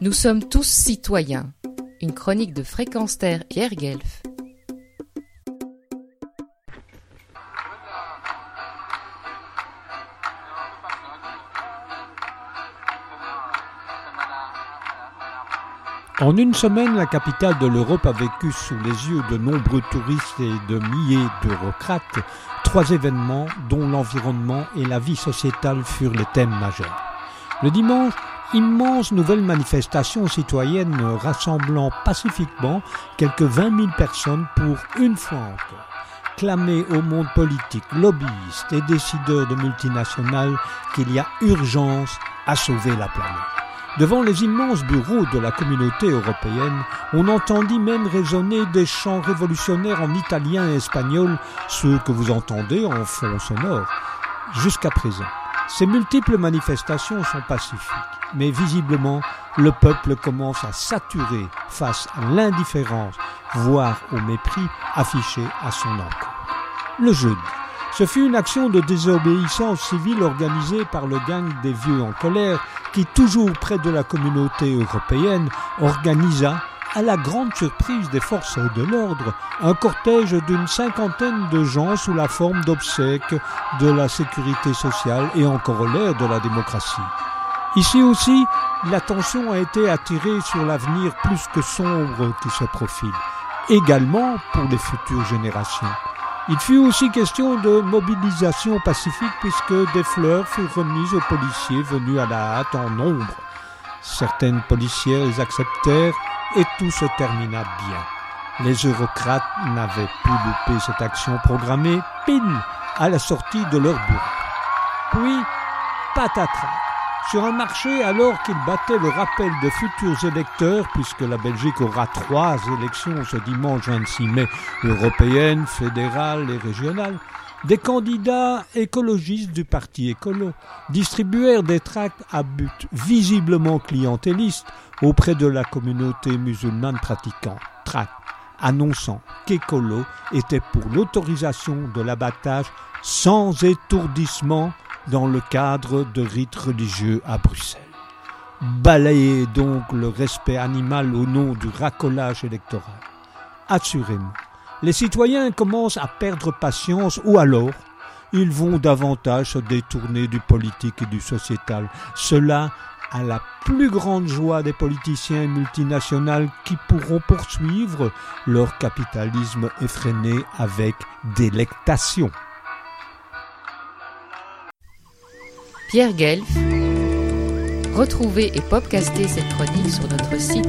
Nous sommes tous citoyens. Une chronique de Fréquence Terre Pierre Guelf. En une semaine, la capitale de l'Europe a vécu sous les yeux de nombreux touristes et de milliers d'eurocrates trois événements dont l'environnement et la vie sociétale furent les thèmes majeurs. Le dimanche, immense nouvelle manifestation citoyenne rassemblant pacifiquement quelques 20 000 personnes pour, une fois encore, clamer au monde politique, lobbyistes et décideurs de multinationales qu'il y a urgence à sauver la planète. Devant les immenses bureaux de la communauté européenne, on entendit même résonner des chants révolutionnaires en italien et espagnol, ceux que vous entendez en fond sonore. Jusqu'à présent, ces multiples manifestations sont pacifiques, mais visiblement, le peuple commence à saturer face à l'indifférence, voire au mépris affiché à son encontre. Le jeudi, ce fut une action de désobéissance civile organisée par le gang des vieux en colère qui, toujours près de la communauté européenne, organisa, à la grande surprise des forces de l'ordre, un cortège d'une cinquantaine de gens sous la forme d'obsèques de la sécurité sociale et en corollaire de la démocratie. Ici aussi, l'attention a été attirée sur l'avenir plus que sombre qui se profile, également pour les futures générations. Il fut aussi question de mobilisation pacifique puisque des fleurs furent remises aux policiers venus à la hâte en nombre. Certaines policières acceptèrent et tout se termina bien. Les eurocrates n'avaient pu louper cette action programmée pile à la sortie de leur bureau. Puis, patatras sur un marché alors qu'il battait le rappel de futurs électeurs, puisque la Belgique aura trois élections ce dimanche 26 mai, européennes, fédérales et régionales, des candidats écologistes du parti écolo distribuèrent des tracts à but visiblement clientéliste auprès de la communauté musulmane pratiquante. Tracts annonçant qu'écolo était pour l'autorisation de l'abattage sans étourdissement dans le cadre de rites religieux à Bruxelles. Balayez donc le respect animal au nom du racolage électoral. Assurément, les citoyens commencent à perdre patience ou alors ils vont davantage se détourner du politique et du sociétal. Cela à la plus grande joie des politiciens multinationaux qui pourront poursuivre leur capitalisme effréné avec délectation. Pierre Guelf. Retrouvez et podcastez cette chronique sur notre site